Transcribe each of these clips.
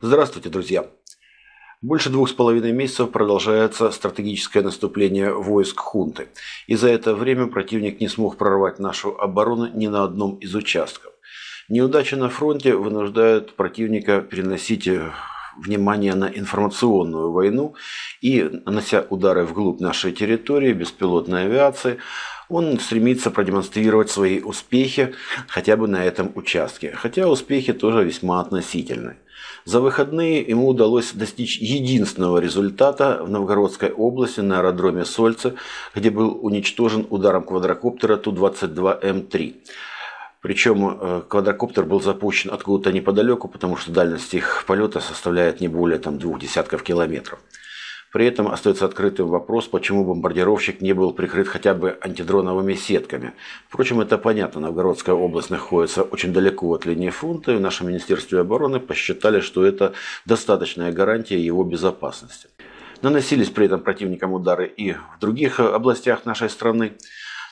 Здравствуйте, друзья! Больше двух с половиной месяцев продолжается стратегическое наступление войск хунты. И за это время противник не смог прорвать нашу оборону ни на одном из участков. Неудача на фронте вынуждает противника переносить э, внимание на информационную войну и, нанося удары вглубь нашей территории беспилотной авиации, он стремится продемонстрировать свои успехи хотя бы на этом участке. Хотя успехи тоже весьма относительны. За выходные ему удалось достичь единственного результата в Новгородской области на аэродроме Сольце, где был уничтожен ударом квадрокоптера Ту-22М3. Причем э, квадрокоптер был запущен откуда-то неподалеку, потому что дальность их полета составляет не более там, двух десятков километров. При этом остается открытым вопрос, почему бомбардировщик не был прикрыт хотя бы антидроновыми сетками. Впрочем, это понятно. Новгородская область находится очень далеко от линии фронта, и в нашем Министерстве обороны посчитали, что это достаточная гарантия его безопасности. Наносились при этом противникам удары и в других областях нашей страны.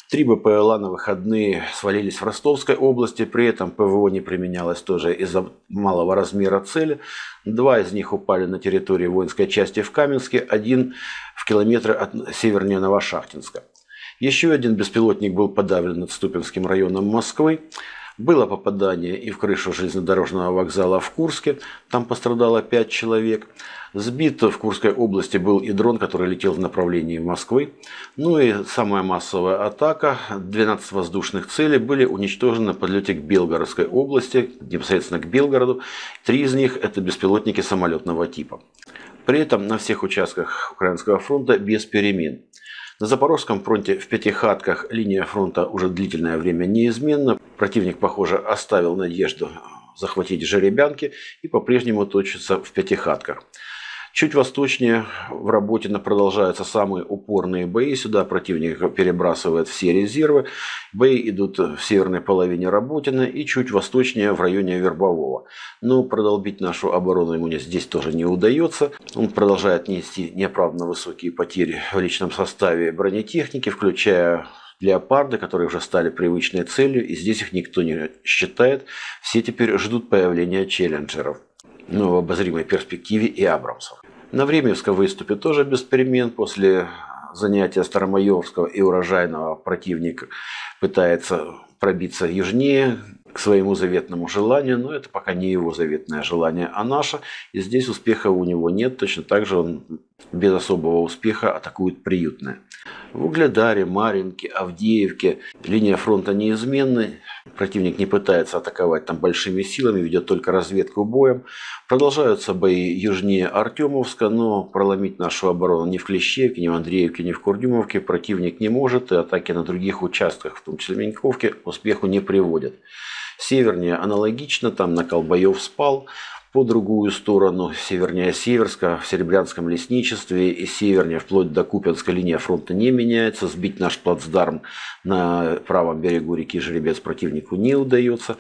Три БПЛА на выходные свалились в Ростовской области, при этом ПВО не применялось тоже из-за малого размера цели. Два из них упали на территории воинской части в Каменске, один в километре от севернее Новошахтинска. Еще один беспилотник был подавлен над Ступинским районом Москвы. Было попадание и в крышу железнодорожного вокзала в Курске, там пострадало 5 человек. Сбит в Курской области был и дрон, который летел в направлении Москвы. Ну и самая массовая атака, 12 воздушных целей были уничтожены на подлете к Белгородской области, непосредственно к Белгороду. Три из них это беспилотники самолетного типа. При этом на всех участках Украинского фронта без перемен. На Запорожском фронте в Пятихатках линия фронта уже длительное время неизменна. Противник, похоже, оставил надежду захватить жеребянки и по-прежнему точится в Пятихатках. Чуть восточнее в Работино продолжаются самые упорные бои. Сюда противник перебрасывает все резервы. Бои идут в северной половине Работина и чуть восточнее в районе Вербового. Но продолбить нашу оборону ему здесь тоже не удается. Он продолжает нести неоправданно высокие потери в личном составе бронетехники, включая леопарды, которые уже стали привычной целью, и здесь их никто не считает. Все теперь ждут появления челленджеров ну, в обозримой перспективе и Абрамсов. На Времевска выступит тоже без перемен. После занятия Старомайорского и урожайного противник пытается пробиться южнее к своему заветному желанию, но это пока не его заветное желание, а наше. И здесь успеха у него нет, точно так же он без особого успеха атакует приютное. В Угледаре, Маринке, Авдеевке линия фронта неизменна. Противник не пытается атаковать там большими силами, ведет только разведку боем. Продолжаются бои южнее Артемовска, но проломить нашу оборону ни в Клещевке, ни в Андреевке, ни в Курдюмовке противник не может, и атаки на других участках, в том числе Меньковке, успеху не приводят. Севернее аналогично, там на Колбоев спал, по другую сторону, севернее Северска, в Серебрянском лесничестве и севернее, вплоть до Купинской линия фронта не меняется. Сбить наш плацдарм на правом берегу реки Жеребец противнику не удается.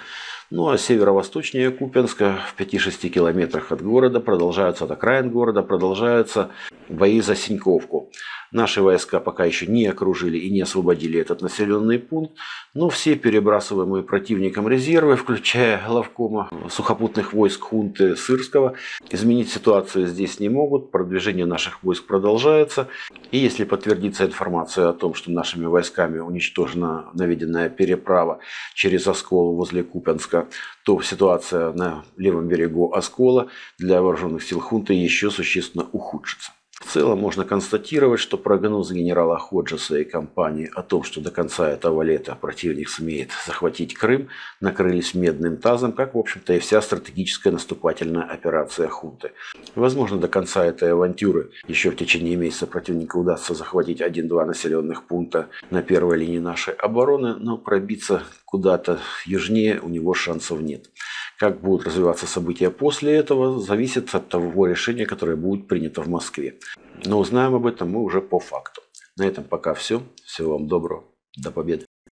Ну а северо-восточнее Купенска, в 5-6 километрах от города, продолжаются от окраин города, продолжаются бои за Синьковку. Наши войска пока еще не окружили и не освободили этот населенный пункт, но все перебрасываемые противником резервы, включая главкома сухопутных войск хунты Сырского, изменить ситуацию здесь не могут. Продвижение наших войск продолжается. И если подтвердится информация о том, что нашими войсками уничтожена наведенная переправа через Оскол возле Купенска, то ситуация на левом берегу Оскола для вооруженных сил хунты еще существенно ухудшится. В целом можно констатировать, что прогноз генерала Ходжеса и компании о том, что до конца этого лета противник сумеет захватить Крым, накрылись медным тазом, как, в общем-то, и вся стратегическая наступательная операция хунты. Возможно, до конца этой авантюры еще в течение месяца противника удастся захватить один-два населенных пункта на первой линии нашей обороны, но пробиться куда-то южнее у него шансов нет. Как будут развиваться события после этого, зависит от того решения, которое будет принято в Москве. Но узнаем об этом мы уже по факту. На этом пока все. Всего вам доброго. До победы.